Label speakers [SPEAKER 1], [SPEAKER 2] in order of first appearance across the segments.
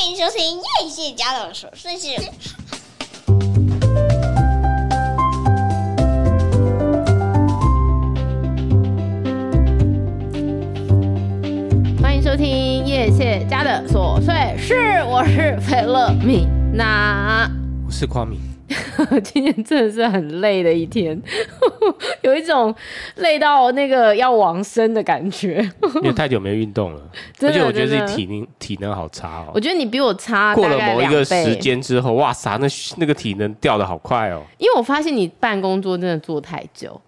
[SPEAKER 1] 欢迎收听叶谢家的琐碎事。
[SPEAKER 2] 欢迎收听叶谢家的琐碎事，我是菲乐米娜，
[SPEAKER 3] 我是夸米。
[SPEAKER 2] 今天真的是很累的一天，有一种累到那个要往生的感觉。
[SPEAKER 3] 因为太久没运动了，而且我觉得自己体能体能好差哦。
[SPEAKER 2] 我觉得你比我差，
[SPEAKER 3] 过了某一个时间之后，哇塞，那那个体能掉的好快哦。
[SPEAKER 2] 因为我发现你办公桌真的坐太久，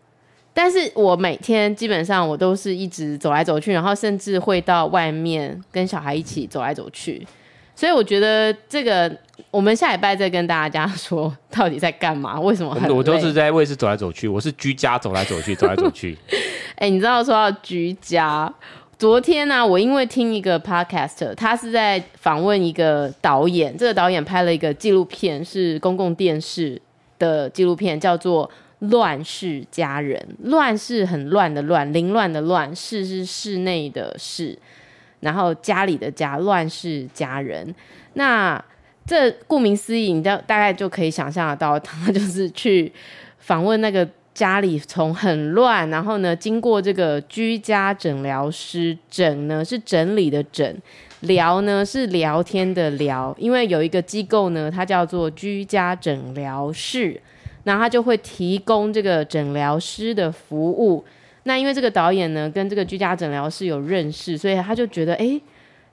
[SPEAKER 2] 但是我每天基本上我都是一直走来走去，然后甚至会到外面跟小孩一起走来走去。所以我觉得这个，我们下礼拜再跟大家说到底在干嘛，为什么很累？
[SPEAKER 3] 我都是在卫视走来走去，我是居家走来走去，走来走去。
[SPEAKER 2] 哎、欸，你知道说到居家，昨天呢、啊，我因为听一个 podcast，他是在访问一个导演，这个导演拍了一个纪录片，是公共电视的纪录片，叫做《乱世佳人》。乱是很乱的乱，凌乱的乱，室是室内的室。然后家里的家，乱世佳人。那这顾名思义，你大大概就可以想象得到，他就是去访问那个家里从很乱，然后呢，经过这个居家诊疗师，诊呢是整理的诊，聊呢是聊天的聊，因为有一个机构呢，它叫做居家诊疗室，那他就会提供这个诊疗师的服务。那因为这个导演呢，跟这个居家诊疗室有认识，所以他就觉得，哎，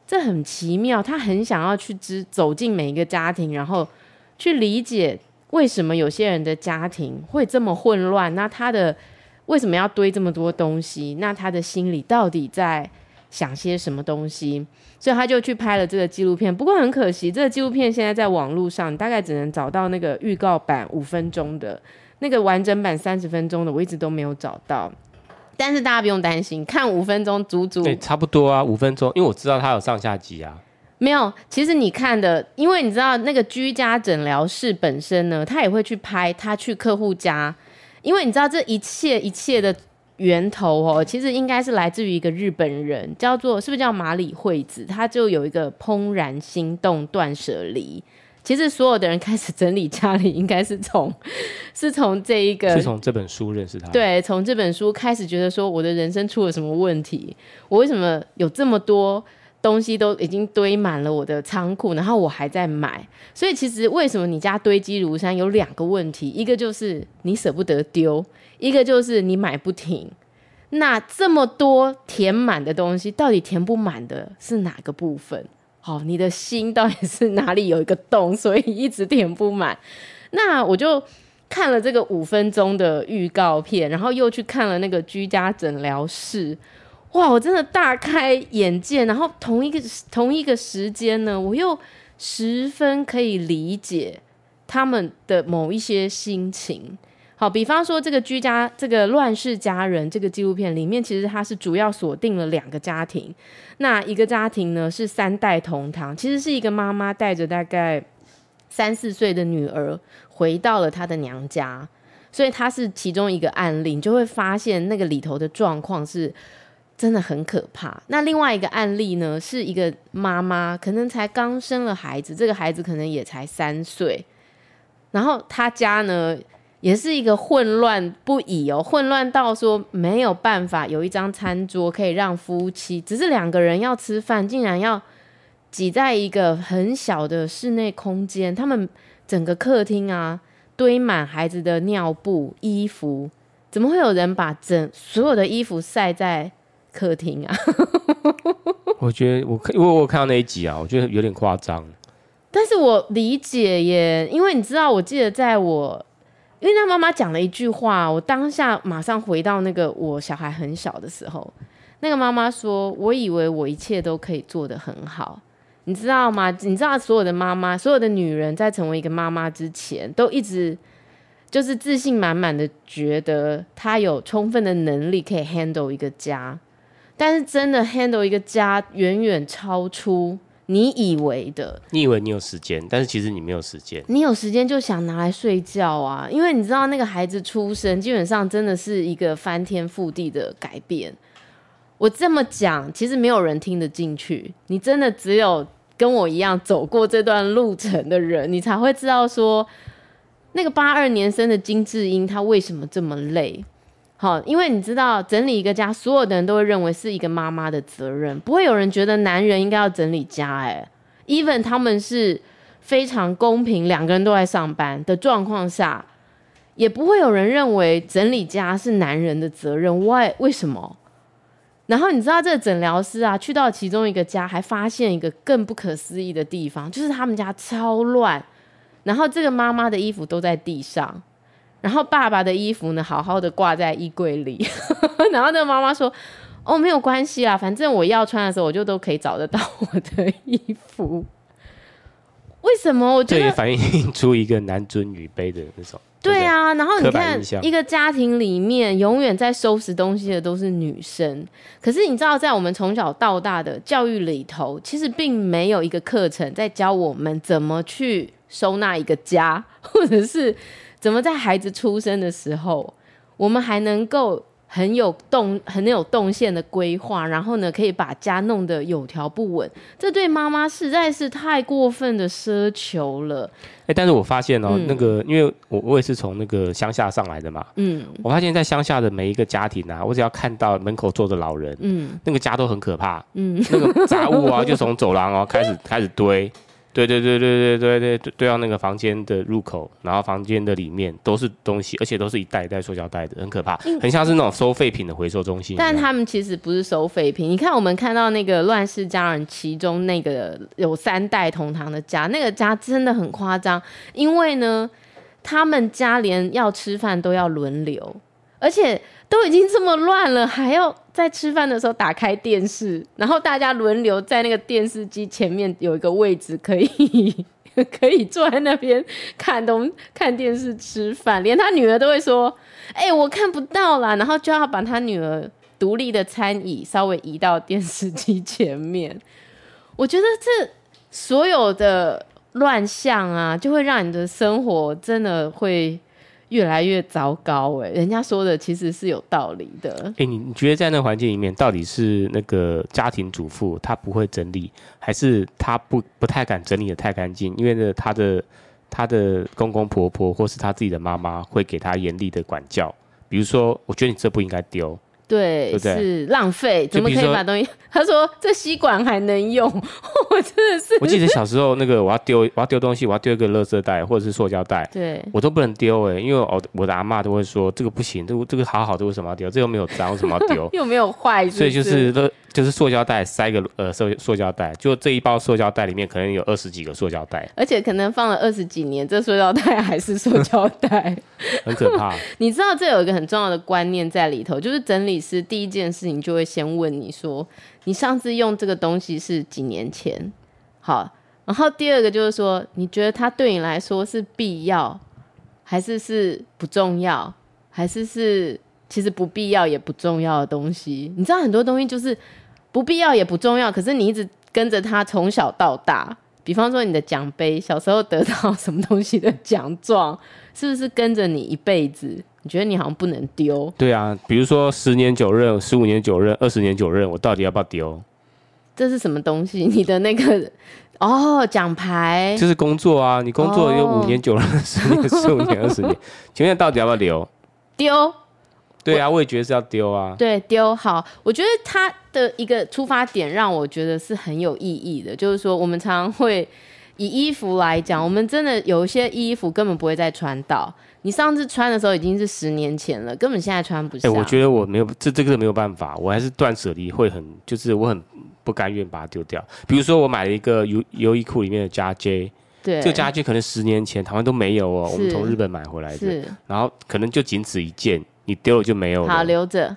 [SPEAKER 2] 这很奇妙。他很想要去知走进每一个家庭，然后去理解为什么有些人的家庭会这么混乱。那他的为什么要堆这么多东西？那他的心里到底在想些什么东西？所以他就去拍了这个纪录片。不过很可惜，这个纪录片现在在网络上大概只能找到那个预告版五分钟的，那个完整版三十分钟的，我一直都没有找到。但是大家不用担心，看五分钟足足。对，
[SPEAKER 3] 差不多啊，五分钟，因为我知道它有上下集啊。
[SPEAKER 2] 没有，其实你看的，因为你知道那个居家诊疗室本身呢，他也会去拍，他去客户家，因为你知道这一切一切的源头哦，其实应该是来自于一个日本人，叫做是不是叫马里惠子，他就有一个怦然心动断舍离。其实所有的人开始整理家里，应该是从是从这一个，
[SPEAKER 3] 是从这本书认识他。
[SPEAKER 2] 对，从这本书开始觉得说，我的人生出了什么问题？我为什么有这么多东西都已经堆满了我的仓库，然后我还在买？所以其实为什么你家堆积如山？有两个问题，一个就是你舍不得丢，一个就是你买不停。那这么多填满的东西，到底填不满的是哪个部分？哦，你的心到底是哪里有一个洞，所以一直填不满？那我就看了这个五分钟的预告片，然后又去看了那个居家诊疗室，哇，我真的大开眼界。然后同一个同一个时间呢，我又十分可以理解他们的某一些心情。好，比方说这个居家这个乱世佳人这个纪录片里面，其实它是主要锁定了两个家庭。那一个家庭呢是三代同堂，其实是一个妈妈带着大概三四岁的女儿回到了她的娘家，所以她是其中一个案例，你就会发现那个里头的状况是真的很可怕。那另外一个案例呢，是一个妈妈可能才刚生了孩子，这个孩子可能也才三岁，然后她家呢。也是一个混乱不已哦，混乱到说没有办法有一张餐桌可以让夫妻，只是两个人要吃饭，竟然要挤在一个很小的室内空间。他们整个客厅啊，堆满孩子的尿布、衣服，怎么会有人把整所有的衣服晒在客厅啊？
[SPEAKER 3] 我觉得我因为我看到那一集啊，我觉得有点夸张。
[SPEAKER 2] 但是我理解耶，因为你知道，我记得在我。因为他妈妈讲了一句话，我当下马上回到那个我小孩很小的时候，那个妈妈说：“我以为我一切都可以做得很好，你知道吗？你知道所有的妈妈，所有的女人在成为一个妈妈之前，都一直就是自信满满的，觉得她有充分的能力可以 handle 一个家，但是真的 handle 一个家，远远超出。”你以为的，
[SPEAKER 3] 你以为你有时间，但是其实你没有时间。
[SPEAKER 2] 你有时间就想拿来睡觉啊，因为你知道那个孩子出生，基本上真的是一个翻天覆地的改变。我这么讲，其实没有人听得进去。你真的只有跟我一样走过这段路程的人，你才会知道说，那个八二年生的金智英她为什么这么累。好，因为你知道整理一个家，所有的人都会认为是一个妈妈的责任，不会有人觉得男人应该要整理家。哎，even 他们是非常公平，两个人都在上班的状况下，也不会有人认为整理家是男人的责任。Why？为什么？然后你知道这个诊疗师啊，去到其中一个家，还发现一个更不可思议的地方，就是他们家超乱，然后这个妈妈的衣服都在地上。然后爸爸的衣服呢，好好的挂在衣柜里。然后那个妈妈说：“哦，没有关系啦，反正我要穿的时候，我就都可以找得到我的衣服。”为什么？我觉得
[SPEAKER 3] 反映出一个男尊女卑的那种。
[SPEAKER 2] 对啊，然后你看一个家庭里面，永远在收拾东西的都是女生。可是你知道，在我们从小到大的教育里头，其实并没有一个课程在教我们怎么去收纳一个家，或者是。怎么在孩子出生的时候，我们还能够很有动、很有动线的规划，然后呢，可以把家弄得有条不紊？这对妈妈实在是太过分的奢求了。
[SPEAKER 3] 哎，但是我发现哦，嗯、那个因为我我也是从那个乡下上来的嘛，嗯，我发现在乡下的每一个家庭啊，我只要看到门口坐着老人，嗯，那个家都很可怕，嗯，那个杂物啊，就从走廊哦开始开始堆。对对对对对对对对到那个房间的入口，然后房间的里面都是东西，而且都是一袋一袋塑胶袋的，很可怕，很像是那种收废品的回收中心。
[SPEAKER 2] 但他们其实不是收废品，你看我们看到那个《乱世佳人》其中那个有三代同堂的家，那个家真的很夸张，因为呢，他们家连要吃饭都要轮流，而且都已经这么乱了，还要在吃饭的时候打开电视，然后大家轮流在那个电视机前面有一个位置，可以 可以坐在那边看东看电视吃饭。连他女儿都会说：“哎、我看不到啦。”然后就要把他女儿独立的餐椅稍微移到电视机前面。我觉得这所有的乱象啊，就会让你的生活真的会。越来越糟糕哎，人家说的其实是有道理的。
[SPEAKER 3] 哎、你你觉得在那个环境里面，到底是那个家庭主妇她不会整理，还是她不不太敢整理的太干净？因为呢，她的她的公公婆婆或是她自己的妈妈会给她严厉的管教，比如说，我觉得你这不应该丢。
[SPEAKER 2] 对，对对是浪费，怎么可以把东西？他说这吸管还能用，我真的是。
[SPEAKER 3] 我记得小时候那个我要丢，我要丢东西，我要丢一个垃圾袋或者是塑胶袋，
[SPEAKER 2] 对，
[SPEAKER 3] 我都不能丢哎，因为我我的阿妈都会说这个不行，这个这个好好的为什么要丢？这又没有脏，为什么要丢？
[SPEAKER 2] 又没有坏，
[SPEAKER 3] 所以就是就是塑胶袋塞个呃塑塑胶袋，就这一包塑胶袋里面可能有二十几个塑胶袋，
[SPEAKER 2] 而且可能放了二十几年，这塑胶袋还是塑胶袋，
[SPEAKER 3] 很可怕。
[SPEAKER 2] 你知道这有一个很重要的观念在里头，就是整理师第一件事情就会先问你说，你上次用这个东西是几年前？好，然后第二个就是说，你觉得它对你来说是必要，还是是不重要，还是是？其实不必要也不重要的东西，你知道很多东西就是不必要也不重要，可是你一直跟着他从小到大。比方说你的奖杯，小时候得到什么东西的奖状，是不是跟着你一辈子？你觉得你好像不能丢？
[SPEAKER 3] 对啊，比如说十年九任、十五年九任、二十年九任，我到底要不要丢？
[SPEAKER 2] 这是什么东西？你的那个 哦，奖牌
[SPEAKER 3] 就是工作啊，你工作有五年九任、十年、十五年、二十年，请问到底要不要留？
[SPEAKER 2] 丢。
[SPEAKER 3] 对啊，我也觉得是要丢啊。
[SPEAKER 2] 对，丢好。我觉得他的一个出发点让我觉得是很有意义的，就是说我们常常会以衣服来讲，我们真的有一些衣服根本不会再穿到。你上次穿的时候已经是十年前了，根本现在穿不下。
[SPEAKER 3] 哎、欸，我觉得我没有这这个没有办法，我还是断舍离会很，就是我很不甘愿把它丢掉。比如说我买了一个优优衣库里面的加 J，对，这个加 J 可能十年前台湾都没有哦，我们从日本买回来的，然后可能就仅此一件。你丢了就没有了。
[SPEAKER 2] 好，留着，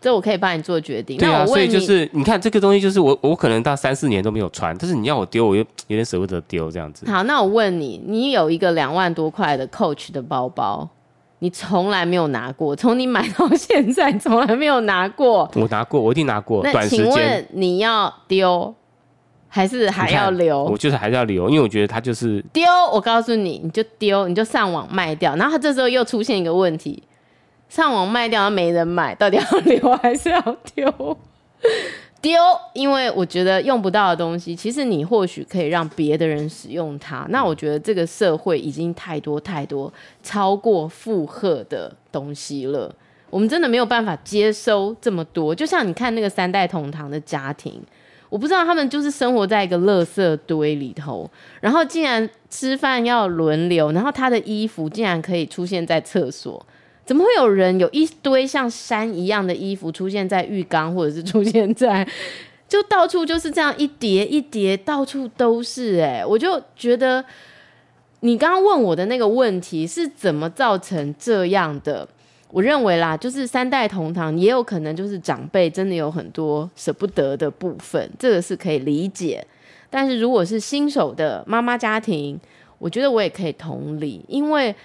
[SPEAKER 2] 这我可以帮你做决定。
[SPEAKER 3] 对啊，所以就是你看这个东西，就是我我可能到三四年都没有穿，但是你要我丢，我又有点舍不得丢这样子。
[SPEAKER 2] 好，那我问你，你有一个两万多块的 Coach 的包包，你从来没有拿过，从你买到现在从来没有拿过。
[SPEAKER 3] 我拿过，我一定拿过。
[SPEAKER 2] 那请问你要丢还是还要留？
[SPEAKER 3] 我就是还是要留，因为我觉得它就是
[SPEAKER 2] 丢。我告诉你，你就丢，你就上网卖掉。然后它这时候又出现一个问题。上网卖掉，没人买，到底要留还是要丢？丢，因为我觉得用不到的东西，其实你或许可以让别的人使用它。那我觉得这个社会已经太多太多超过负荷的东西了，我们真的没有办法接收这么多。就像你看那个三代同堂的家庭，我不知道他们就是生活在一个垃圾堆里头，然后竟然吃饭要轮流，然后他的衣服竟然可以出现在厕所。怎么会有人有一堆像山一样的衣服出现在浴缸，或者是出现在，就到处就是这样一叠一叠，到处都是哎、我就觉得你刚刚问我的那个问题是怎么造成这样的？我认为啦，就是三代同堂也有可能就是长辈真的有很多舍不得的部分，这个是可以理解。但是如果是新手的妈妈家庭，我觉得我也可以同理，因为。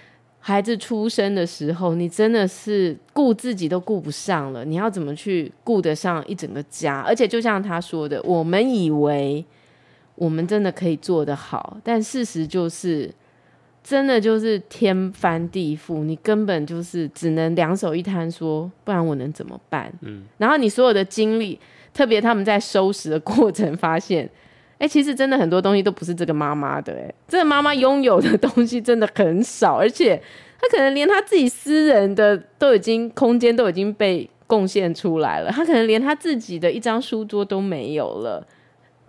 [SPEAKER 2] 孩子出生的时候，你真的是顾自己都顾不上了，你要怎么去顾得上一整个家？而且就像他说的，我们以为我们真的可以做得好，但事实就是，真的就是天翻地覆，你根本就是只能两手一摊，说不然我能怎么办？嗯，然后你所有的精力，特别他们在收拾的过程，发现。哎、其实真的很多东西都不是这个妈妈的、哎，这个妈妈拥有的东西真的很少，而且她可能连她自己私人的都已经空间都已经被贡献出来了，她可能连她自己的一张书桌都没有了，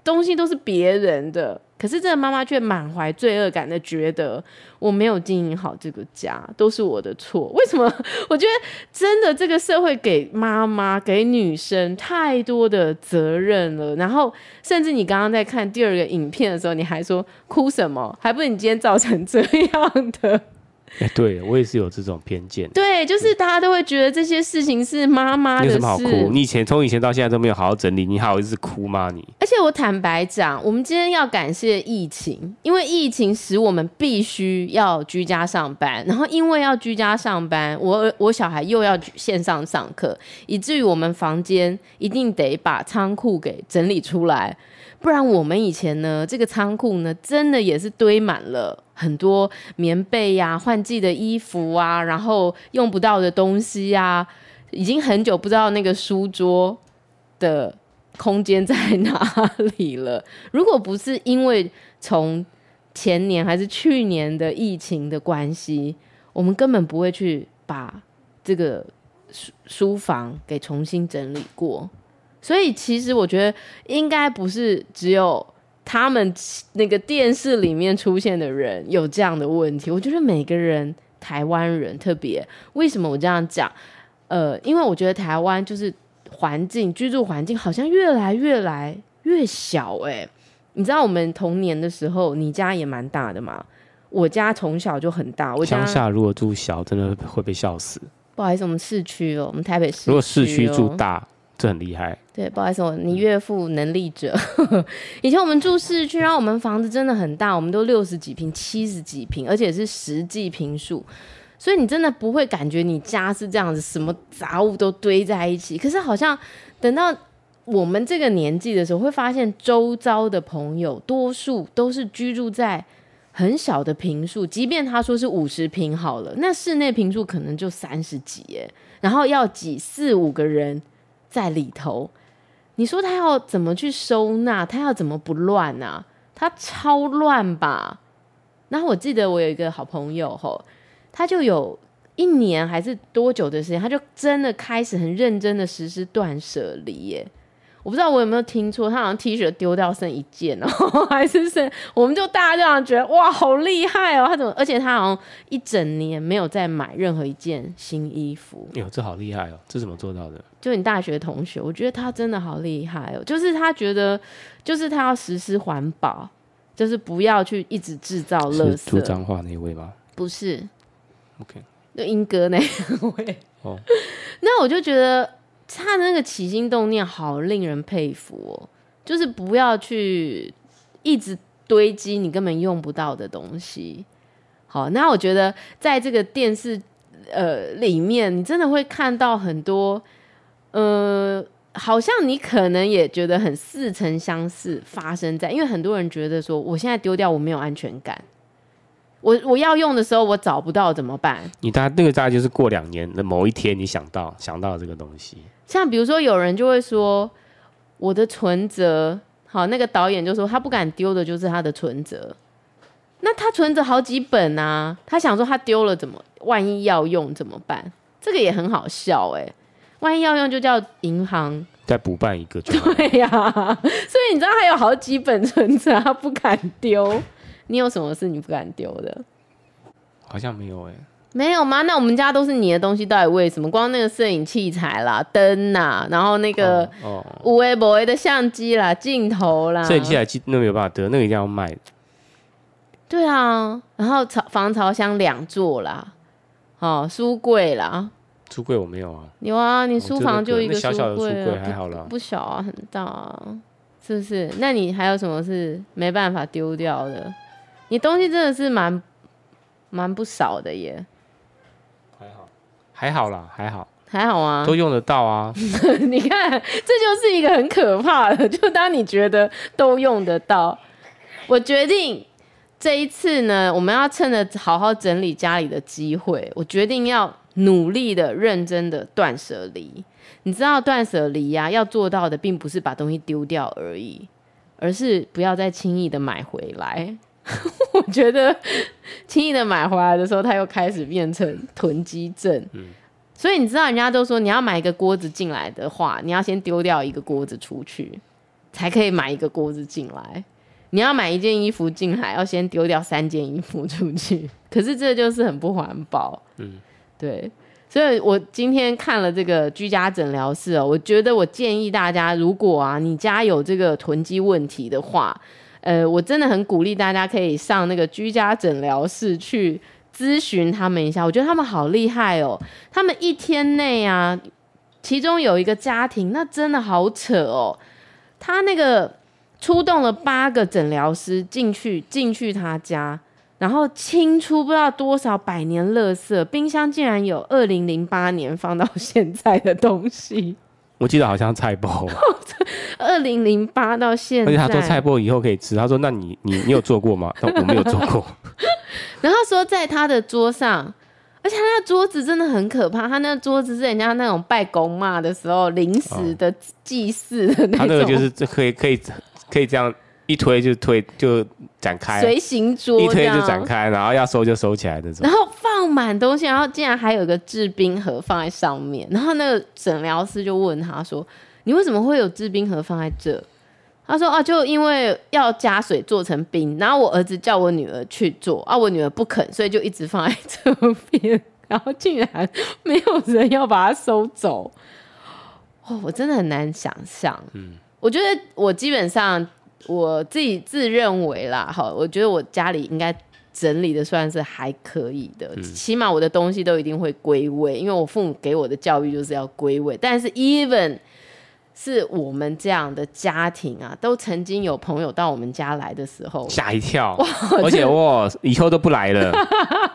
[SPEAKER 2] 东西都是别人的。可是这个妈妈却满怀罪恶感的觉得，我没有经营好这个家，都是我的错。为什么？我觉得真的这个社会给妈妈、给女生太多的责任了。然后，甚至你刚刚在看第二个影片的时候，你还说哭什么？还不是你今天造成这样的？
[SPEAKER 3] 哎、欸，对我也是有这种偏见。
[SPEAKER 2] 对，就是大家都会觉得这些事情是妈妈的事。
[SPEAKER 3] 你有什么好哭？你以前从以前到现在都没有好好整理，你好意思哭吗？你？
[SPEAKER 2] 而且我坦白讲，我们今天要感谢疫情，因为疫情使我们必须要居家上班，然后因为要居家上班，我我小孩又要线上上课，以至于我们房间一定得把仓库给整理出来。不然我们以前呢，这个仓库呢，真的也是堆满了很多棉被呀、换季的衣服啊，然后用不到的东西呀、啊，已经很久不知道那个书桌的空间在哪里了。如果不是因为从前年还是去年的疫情的关系，我们根本不会去把这个书书房给重新整理过。所以其实我觉得应该不是只有他们那个电视里面出现的人有这样的问题。我觉得每个人，台湾人特别，为什么我这样讲？呃，因为我觉得台湾就是环境，居住环境好像越来越来越小。哎，你知道我们童年的时候，你家也蛮大的嘛？我家从小就很大。我家
[SPEAKER 3] 乡下如果住小，真的会被笑死。
[SPEAKER 2] 不好意思，我们市区哦，我们台北市。
[SPEAKER 3] 如果市区住大。这很厉害，
[SPEAKER 2] 对，不好意思，我你岳父能力者。以前我们住市区，然后我们房子真的很大，我们都六十几平、七十几平，而且是实际平数，所以你真的不会感觉你家是这样子，什么杂物都堆在一起。可是好像等到我们这个年纪的时候，会发现周遭的朋友多数都是居住在很小的平数，即便他说是五十平好了，那室内平数可能就三十几耶，然后要挤四五个人。在里头，你说他要怎么去收纳？他要怎么不乱啊？他超乱吧？然后我记得我有一个好朋友吼，他就有一年还是多久的时间，他就真的开始很认真的实施断舍离耶。我不知道我有没有听错，他好像 T 恤丢掉剩一件哦，还是剩，我们就大家这样觉得哇，好厉害哦！他怎么？而且他好像一整年没有再买任何一件新衣服。
[SPEAKER 3] 哟，这好厉害哦！这怎么做到的？
[SPEAKER 2] 就你大学同学，我觉得他真的好厉害哦。就是他觉得，就是他要实施环保，就是不要去一直制造垃圾。
[SPEAKER 3] 说脏话那一位吗？
[SPEAKER 2] 不是。
[SPEAKER 3] OK。
[SPEAKER 2] 就英哥那位。哦。那我就觉得。他的那个起心动念好令人佩服哦，就是不要去一直堆积你根本用不到的东西。好，那我觉得在这个电视呃里面，你真的会看到很多，呃，好像你可能也觉得很似曾相识发生在，因为很多人觉得说，我现在丢掉我没有安全感，我我要用的时候我找不到怎么办？
[SPEAKER 3] 你大那个大概就是过两年的某一天，你想到想到这个东西。
[SPEAKER 2] 像比如说，有人就会说，我的存折，好，那个导演就说他不敢丢的，就是他的存折。那他存折好几本啊，他想说他丢了怎么，万一要用怎么办？这个也很好笑哎、欸，万一要用就叫银行
[SPEAKER 3] 再补办一个就。
[SPEAKER 2] 对呀、啊，所以你知道他有好几本存折，他不敢丢。你有什么事你不敢丢的？
[SPEAKER 3] 好像没有哎、欸，
[SPEAKER 2] 没有吗？那我们家都是你的东西，到底为什么？光那个摄影器材啦、灯呐，然后那个哦，有的没的的相机啦、镜头啦，
[SPEAKER 3] 摄影器材那没有办法得，那个一定要卖。
[SPEAKER 2] 对啊，然后朝防潮箱两座啦，哦，书柜啦，
[SPEAKER 3] 书柜我没有啊，
[SPEAKER 2] 有啊，你书房就一个、啊、
[SPEAKER 3] 小小的书柜还好啦，
[SPEAKER 2] 不，不小啊，很大啊，是不是？那你还有什么是没办法丢掉的？你东西真的是蛮蛮不少的耶，
[SPEAKER 3] 还好啦，还好，
[SPEAKER 2] 还好啊，
[SPEAKER 3] 都用得到啊。
[SPEAKER 2] 你看，这就是一个很可怕的，就当你觉得都用得到，我决定这一次呢，我们要趁着好好整理家里的机会，我决定要努力的、认真的断舍离。你知道断舍离呀，要做到的并不是把东西丢掉而已，而是不要再轻易的买回来。我觉得轻易的买回来的时候，它又开始变成囤积症。嗯，所以你知道，人家都说你要买一个锅子进来的话，你要先丢掉一个锅子出去，才可以买一个锅子进来。你要买一件衣服进来，要先丢掉三件衣服出去。可是这就是很不环保。嗯，对。所以我今天看了这个居家诊疗室哦，我觉得我建议大家，如果啊你家有这个囤积问题的话。呃，我真的很鼓励大家可以上那个居家诊疗室去咨询他们一下。我觉得他们好厉害哦，他们一天内啊，其中有一个家庭，那真的好扯哦。他那个出动了八个诊疗师进去进去他家，然后清出不知道多少百年垃圾，冰箱竟然有二零零八年放到现在的东西。
[SPEAKER 3] 我记得好像菜包，
[SPEAKER 2] 二零零八到现在，
[SPEAKER 3] 而且他说菜包以后可以吃。他说：“那你你你有做过吗？”我没有做过。
[SPEAKER 2] 然后说在他的桌上，而且他那桌子真的很可怕。他那桌子是人家那种拜公妈的时候临时的祭祀的那种。哦、他
[SPEAKER 3] 那个就是这可以可以可以这样。一推就推就展开，
[SPEAKER 2] 随行桌
[SPEAKER 3] 一推就展开，然后要收就收起来那种。
[SPEAKER 2] 然后放满东西，然后竟然还有一个制冰盒放在上面。然后那个诊疗师就问他说：“你为什么会有制冰盒放在这？”他说：“啊，就因为要加水做成冰。然后我儿子叫我女儿去做，啊，我女儿不肯，所以就一直放在这边。然后竟然没有人要把它收走。哦，我真的很难想象。嗯，我觉得我基本上。我自己自认为啦，哈，我觉得我家里应该整理的算是还可以的，嗯、起码我的东西都一定会归位，因为我父母给我的教育就是要归位。但是，even 是我们这样的家庭啊，都曾经有朋友到我们家来的时候
[SPEAKER 3] 吓一跳，而且哇，以后都不来了，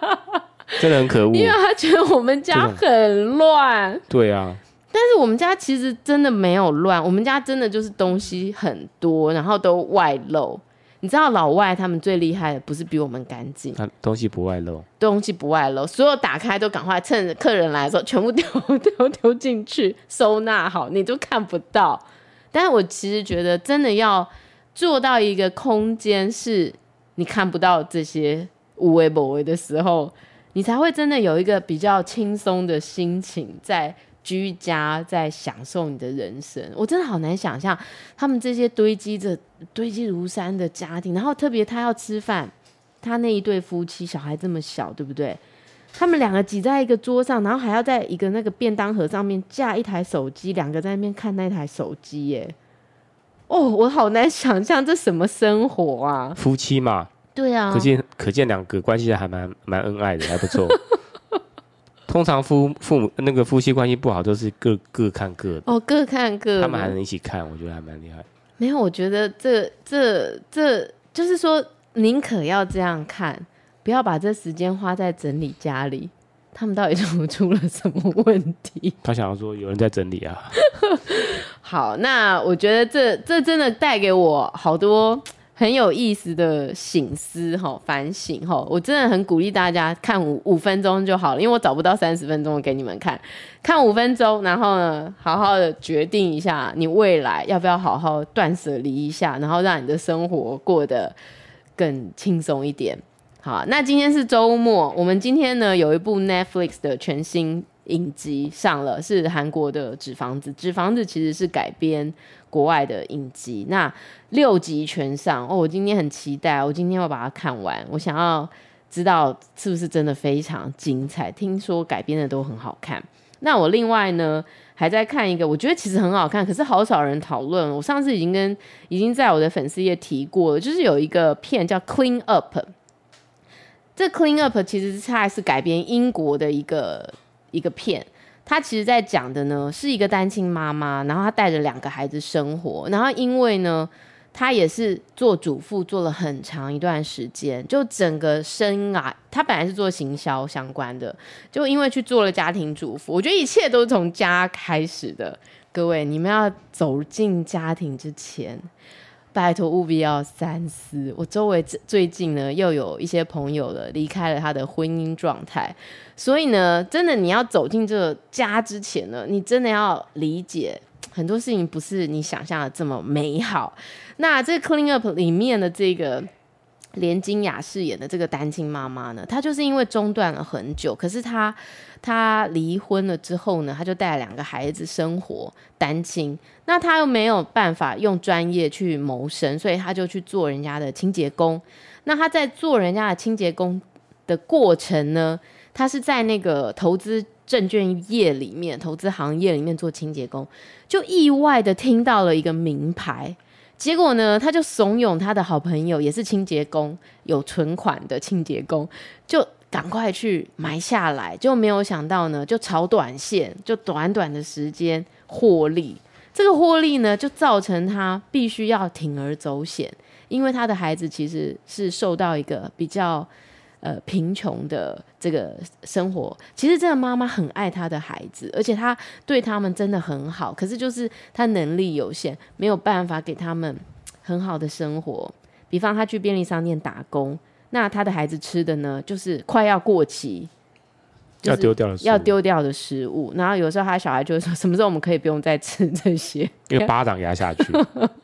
[SPEAKER 3] 真的很可恶，
[SPEAKER 2] 因为他觉得我们家很乱。
[SPEAKER 3] 对啊。
[SPEAKER 2] 但是我们家其实真的没有乱，我们家真的就是东西很多，然后都外露。你知道老外他们最厉害的不是比我们干净，
[SPEAKER 3] 他东西不外露，
[SPEAKER 2] 东西不外露，所有打开都赶快趁客人来的时候全部丢丢丢进去收纳好，你都看不到。但是我其实觉得真的要做到一个空间是你看不到这些无微不为的时候，你才会真的有一个比较轻松的心情在。居家在享受你的人生，我真的好难想象他们这些堆积着、堆积如山的家庭，然后特别他要吃饭，他那一对夫妻小孩这么小，对不对？他们两个挤在一个桌上，然后还要在一个那个便当盒上面架一台手机，两个在那边看那台手机，耶！哦，我好难想象这什么生活啊！
[SPEAKER 3] 夫妻嘛，
[SPEAKER 2] 对啊，
[SPEAKER 3] 可见可见两个关系还蛮蛮恩爱的，还不错。通常夫父母那个夫妻关系不好，都是各各看各的
[SPEAKER 2] 哦，各看各的。
[SPEAKER 3] 他们还能一起看，我觉得还蛮厉害。
[SPEAKER 2] 没有，我觉得这这这就是说，宁可要这样看，不要把这时间花在整理家里。他们到底怎么出了什么问题？
[SPEAKER 3] 他想要说有人在整理啊。
[SPEAKER 2] 好，那我觉得这这真的带给我好多。很有意思的醒思哈，反省哈，我真的很鼓励大家看五五分钟就好了，因为我找不到三十分钟给你们看，看五分钟，然后呢，好好的决定一下你未来要不要好好断舍离一下，然后让你的生活过得更轻松一点。好，那今天是周末，我们今天呢有一部 Netflix 的全新影集上了，是韩国的《纸房子》，《纸房子》其实是改编国外的影集，那六集全上哦，我今天很期待，我今天要把它看完，我想要知道是不是真的非常精彩，听说改编的都很好看。那我另外呢还在看一个，我觉得其实很好看，可是好少人讨论。我上次已经跟已经在我的粉丝页提过了，就是有一个片叫《Clean Up》，这《Clean Up》其实它还是改编英国的一个一个片。他其实在讲的呢，是一个单亲妈妈，然后她带着两个孩子生活，然后因为呢，她也是做主妇做了很长一段时间，就整个生涯，她本来是做行销相关的，就因为去做了家庭主妇，我觉得一切都是从家开始的。各位，你们要走进家庭之前。拜托务必要三思。我周围最近呢，又有一些朋友了离开了他的婚姻状态，所以呢，真的你要走进这个家之前呢，你真的要理解很多事情不是你想象的这么美好。那这《Clean Up》里面的这个连金雅饰演的这个单亲妈妈呢，她就是因为中断了很久，可是她。她离婚了之后呢，她就带两个孩子生活单亲，那她又没有办法用专业去谋生，所以她就去做人家的清洁工。那她在做人家的清洁工的过程呢，她是在那个投资证券业里面、投资行业里面做清洁工，就意外的听到了一个名牌，结果呢，他就怂恿他的好朋友，也是清洁工，有存款的清洁工，就。赶快去买下来，就没有想到呢，就炒短线，就短短的时间获利。这个获利呢，就造成他必须要铤而走险，因为他的孩子其实是受到一个比较呃贫穷的这个生活。其实这个妈妈很爱她的孩子，而且她对他们真的很好。可是就是她能力有限，没有办法给他们很好的生活。比方她去便利商店打工。那她的孩子吃的呢，就是快要过期，
[SPEAKER 3] 要丢掉的
[SPEAKER 2] 要丢掉的食物。然后有时候他小孩就会说：“什么时候我们可以不用再吃这些？”
[SPEAKER 3] 一个巴掌压下去。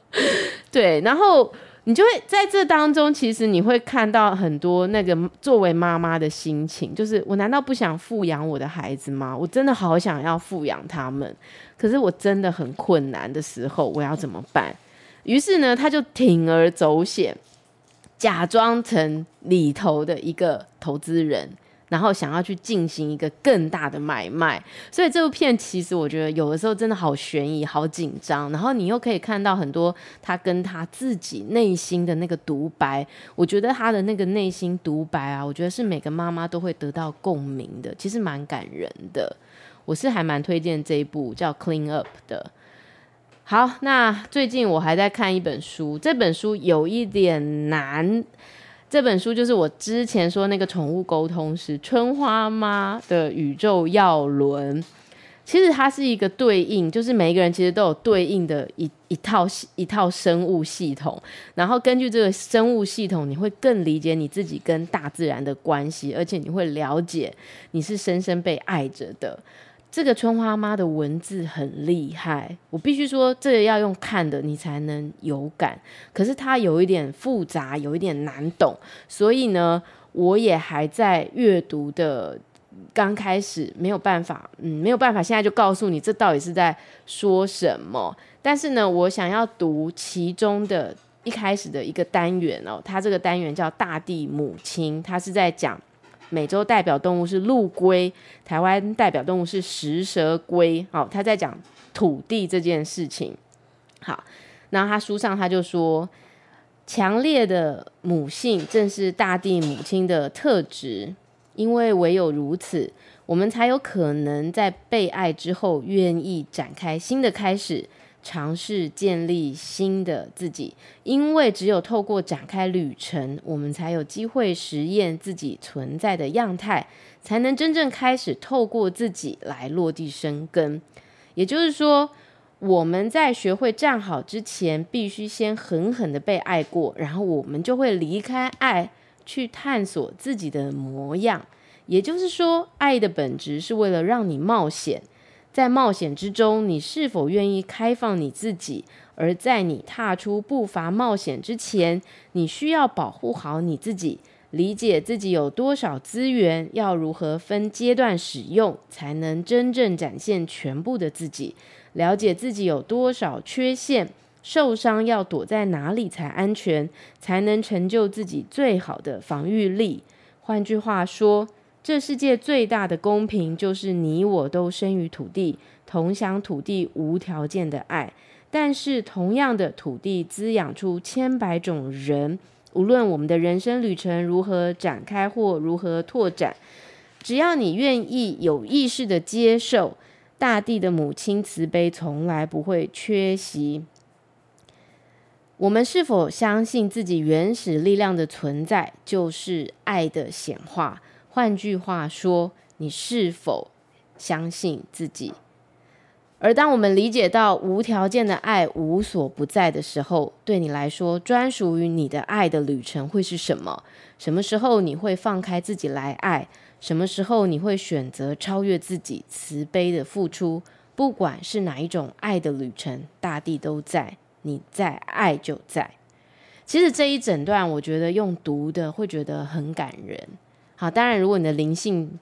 [SPEAKER 2] 对，然后你就会在这当中，其实你会看到很多那个作为妈妈的心情，就是我难道不想富养我的孩子吗？我真的好想要富养他们，可是我真的很困难的时候，我要怎么办？于是呢，他就铤而走险。假装成里头的一个投资人，然后想要去进行一个更大的买卖，所以这部片其实我觉得有的时候真的好悬疑、好紧张，然后你又可以看到很多他跟他自己内心的那个独白。我觉得他的那个内心独白啊，我觉得是每个妈妈都会得到共鸣的，其实蛮感人的。我是还蛮推荐这一部叫《Clean Up》的。好，那最近我还在看一本书，这本书有一点难。这本书就是我之前说那个宠物沟通师春花妈的宇宙药轮。其实它是一个对应，就是每一个人其实都有对应的一一套一套生物系统，然后根据这个生物系统，你会更理解你自己跟大自然的关系，而且你会了解你是深深被爱着的。这个春花妈的文字很厉害，我必须说，这要用看的你才能有感。可是它有一点复杂，有一点难懂，所以呢，我也还在阅读的刚开始，没有办法，嗯，没有办法，现在就告诉你这到底是在说什么。但是呢，我想要读其中的一开始的一个单元哦，它这个单元叫《大地母亲》，它是在讲。美洲代表动物是陆龟，台湾代表动物是食蛇龟。好，他在讲土地这件事情。好，然后他书上他就说，强烈的母性正是大地母亲的特质，因为唯有如此，我们才有可能在被爱之后，愿意展开新的开始。尝试建立新的自己，因为只有透过展开旅程，我们才有机会实验自己存在的样态，才能真正开始透过自己来落地生根。也就是说，我们在学会站好之前，必须先狠狠的被爱过，然后我们就会离开爱，去探索自己的模样。也就是说，爱的本质是为了让你冒险，在冒险之中，你是否愿意开放你自己？而在你踏出步伐冒险之前，你需要保护好你自己，理解自己有多少资源，要如何分阶段使用，才能真正展现全部的自己。了解自己有多少缺陷，受伤要躲在哪里才安全，才能成就自己最好的防御力。换句话说，这世界最大的公平就是你我都生于土地，同享土地无条件的爱。但是，同样的土地滋养出千百种人，无论我们的人生旅程如何展开或如何拓展，只要你愿意有意识地接受。大地的母亲慈悲从来不会缺席。我们是否相信自己原始力量的存在就是爱的显化？换句话说，你是否相信自己？而当我们理解到无条件的爱无所不在的时候，对你来说，专属于你的爱的旅程会是什么？什么时候你会放开自己来爱？什么时候你会选择超越自己，慈悲的付出？不管是哪一种爱的旅程，大地都在，你在，爱就在。其实这一整段，我觉得用读的会觉得很感人。好，当然如果你的灵性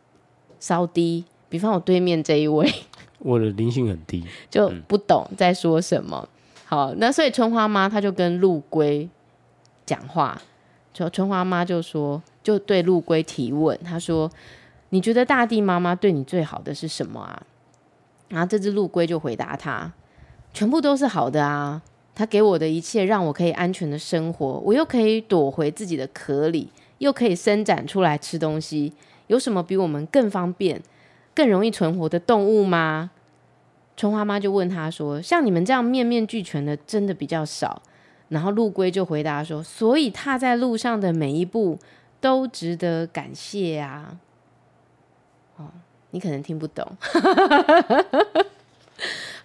[SPEAKER 2] 稍低，比方我对面这一位，
[SPEAKER 3] 我的灵性很低，
[SPEAKER 2] 就不懂在说什么。嗯、好，那所以春花妈她就跟陆龟讲话，就春花妈就说。就对陆龟提问，她说：“你觉得大地妈妈对你最好的是什么啊？”然后这只陆龟就回答他：“全部都是好的啊！他给我的一切让我可以安全的生活，我又可以躲回自己的壳里，又可以伸展出来吃东西。有什么比我们更方便、更容易存活的动物吗？”春花妈就问他说：“像你们这样面面俱全的，真的比较少。”然后陆龟就回答说：“所以踏在路上的每一步。”都值得感谢啊！哦，你可能听不懂。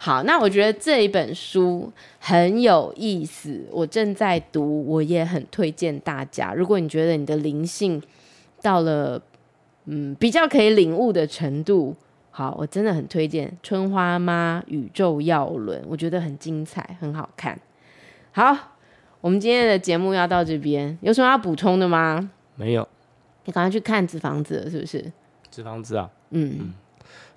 [SPEAKER 2] 好，那我觉得这一本书很有意思，我正在读，我也很推荐大家。如果你觉得你的灵性到了嗯比较可以领悟的程度，好，我真的很推荐《春花妈宇宙要轮》，我觉得很精彩，很好看。好，我们今天的节目要到这边，有什么要补充的吗？
[SPEAKER 3] 没有，
[SPEAKER 2] 你赶快去看纸房子了，是不是？
[SPEAKER 3] 纸房子啊，嗯嗯，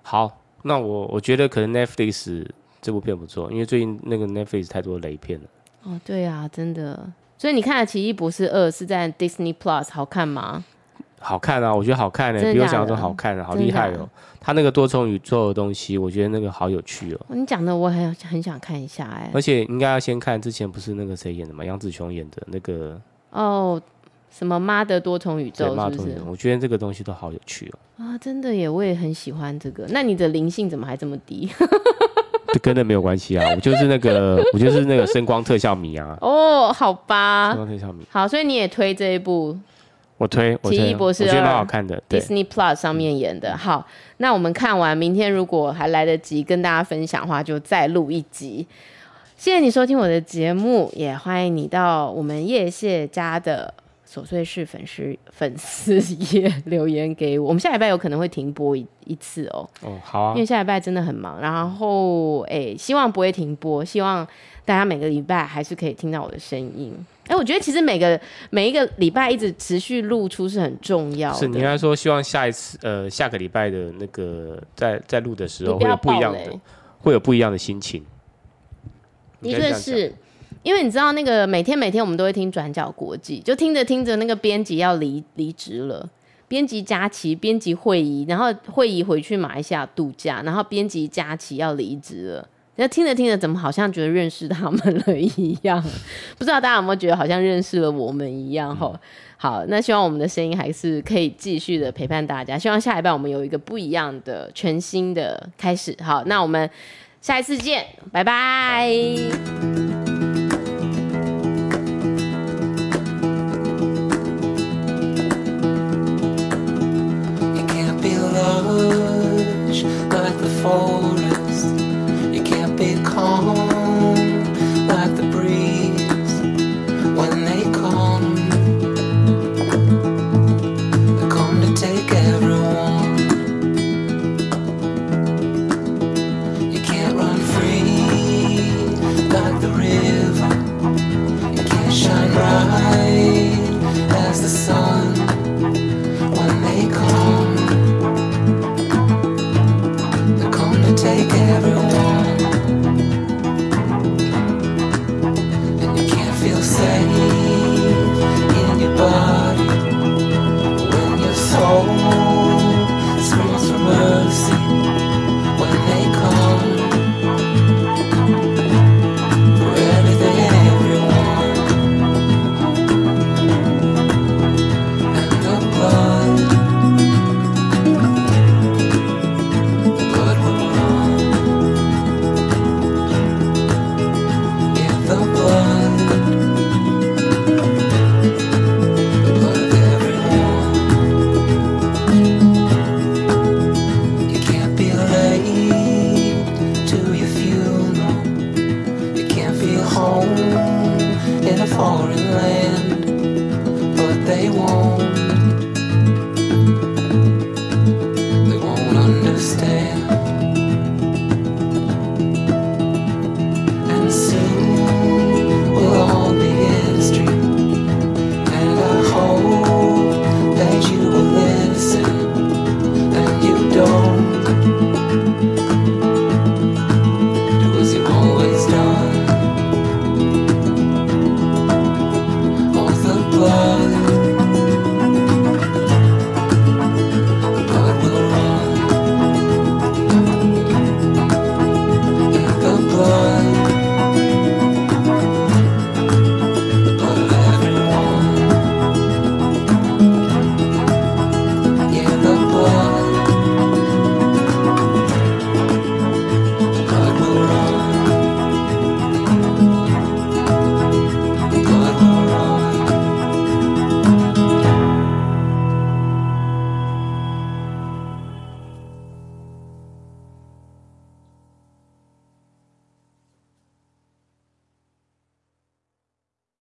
[SPEAKER 3] 好，那我我觉得可能 Netflix 这部片不错，因为最近那个 Netflix 太多雷片了。
[SPEAKER 2] 哦，对啊，真的。所以你看的《奇异博士二》是在 Disney Plus 好看吗？
[SPEAKER 3] 好看啊，我觉得好看呢、欸，比我想象中好看啊，好厉害哦。他那个多重宇宙的东西，我觉得那个好有趣哦。
[SPEAKER 2] 你讲的我很很想看一下哎、欸。
[SPEAKER 3] 而且应该要先看之前不是那个谁演的吗？杨紫琼演的那个
[SPEAKER 2] 哦。什么妈的多重宇宙是不是？
[SPEAKER 3] 我觉得这个东西都好有趣哦。
[SPEAKER 2] 啊，真的耶，我也很喜欢这个。那你的灵性怎么还这么低？
[SPEAKER 3] 这 跟那没有关系啊，我就是那个，我就是那个声光特效迷啊。
[SPEAKER 2] 哦，好吧。声
[SPEAKER 3] 光特效迷。
[SPEAKER 2] 好，所以你也推这一部？
[SPEAKER 3] 我推《奇异博士》，我觉得蛮好看的。
[SPEAKER 2] Disney Plus 上面演的。好，那我们看完，明天如果还来得及跟大家分享的话，就再录一集。谢谢你收听我的节目，也欢迎你到我们叶谢家的。琐碎事粉丝 粉丝也留言给我，我们下礼拜有可能会停播一一次哦。
[SPEAKER 3] 哦，好啊，
[SPEAKER 2] 因为下礼拜真的很忙。然后，哎、欸，希望不会停播，希望大家每个礼拜还是可以听到我的声音。哎、欸，我觉得其实每个每一个礼拜一直持续露出是很重要的。
[SPEAKER 3] 是，你应该说希望下一次呃下个礼拜的那个在在录的时候会有不一样的，会有不一样的心情。
[SPEAKER 2] 的确是。因为你知道，那个每天每天我们都会听转角国际，就听着听着，那个编辑要离离职了，编辑佳琪，编辑会议，然后会议回去马来西亚度假，然后编辑佳琪要离职了，那听着听着，怎么好像觉得认识他们了一样？不知道大家有没有觉得好像认识了我们一样？哈、嗯，好，那希望我们的声音还是可以继续的陪伴大家，希望下一半我们有一个不一样的全新的开始。好，那我们下一次见，拜拜。嗯